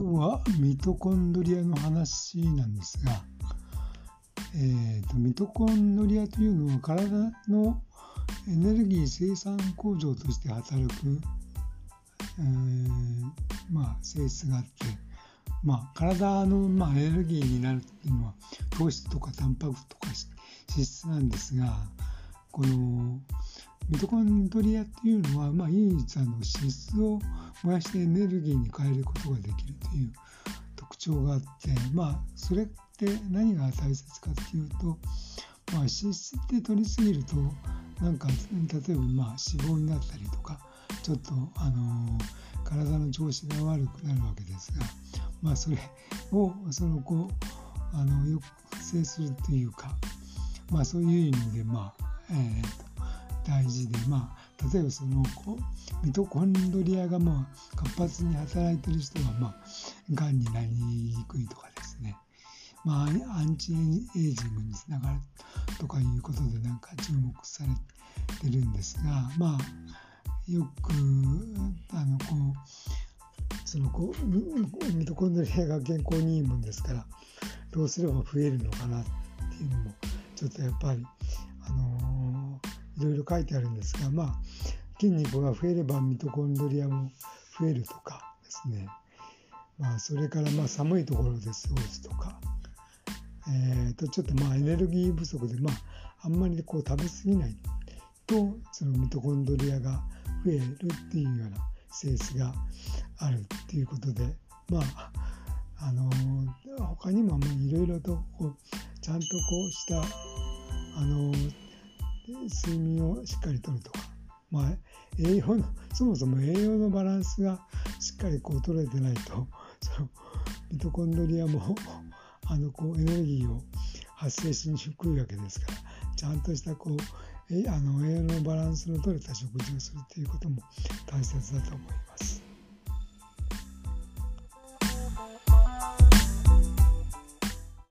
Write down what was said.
今日はミトコンドリアの話なんですが、えーと、ミトコンドリアというのは体のエネルギー生産工場として働く、えー、まあ、性質があって、まあ、体の、まあ、エネルギーになるっていうのは糖質とかタンパクとか脂質なんですがこのミトコンドリアっていうのは、まあ、唯一あの脂質を燃やしてエネルギーに変えることができるという特徴があってまあそれって何が大切かっていうと、まあ、脂質って取りすぎるとなんか例えばまあ脂肪になったりとかちょっとあの体の調子が悪くなるわけですがまあそれをそのこうあの抑制するというかまあそういう意味でまあえー大事でまあ例えばそのこミトコンドリアがまあ活発に働いてる人はまあがんになりにくいとかですね。まあアンチエイジングにつながるとかいうことでなんか注目されてるんですがまあよくあのこうそのこうミトコンドリアが健康にいいもんですからどうすれば増えるのかなっていうのもちょっとやっぱりあのいろいろ書いてあるんですが、まあ、筋肉が増えればミトコンドリアも増えるとかですね、まあ、それからまあ寒いところで過ごすとか、えー、とちょっとまあエネルギー不足で、まあ、あんまりこう食べ過ぎないとそのミトコンドリアが増えるっていうような性質があるっていうことでまああの他にもいろいろとこうちゃんとこうした睡眠をしっかりとるとか、まあ、栄養の そもそも栄養のバランスがしっかりこう取れてないと そのミトコンドリアも あのこうエネルギーを発生しにくいわけですからちゃんとしたこうあの栄養のバランスの取れた食事をするということも大切だと思います。